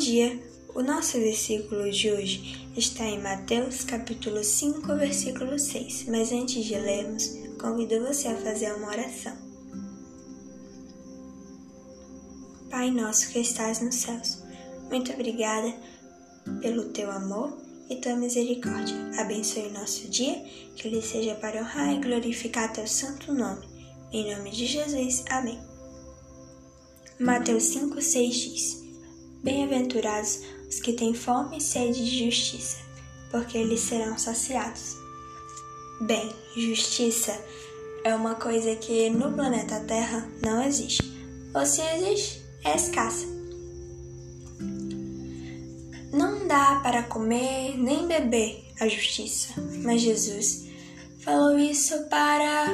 dia, o nosso versículo de hoje está em Mateus capítulo 5, versículo 6. Mas antes de lermos, convido você a fazer uma oração. Pai nosso que estás nos céus, muito obrigada pelo teu amor e tua misericórdia. Abençoe nosso dia, que ele seja para honrar e glorificar teu santo nome. Em nome de Jesus. Amém. Mateus 5,6 diz: Bem-aventurados os que têm fome e sede de justiça, porque eles serão saciados. Bem, justiça é uma coisa que no planeta Terra não existe, ou se existe, é escassa. Não dá para comer nem beber a justiça, mas Jesus falou isso para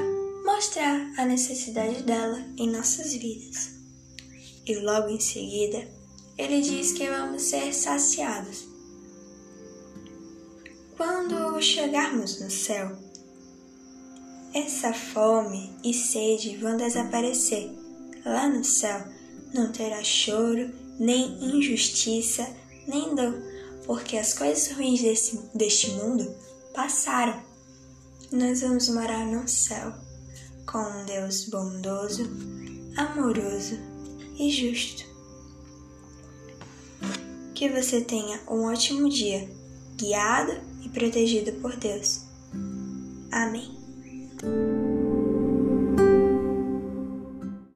mostrar a necessidade dela em nossas vidas. E logo em seguida, ele diz que vamos ser saciados. Quando chegarmos no céu, essa fome e sede vão desaparecer. Lá no céu não terá choro, nem injustiça, nem dor, porque as coisas ruins desse, deste mundo passaram. Nós vamos morar no céu com um Deus bondoso, amoroso e justo. Que você tenha um ótimo dia, guiado e protegido por Deus. Amém.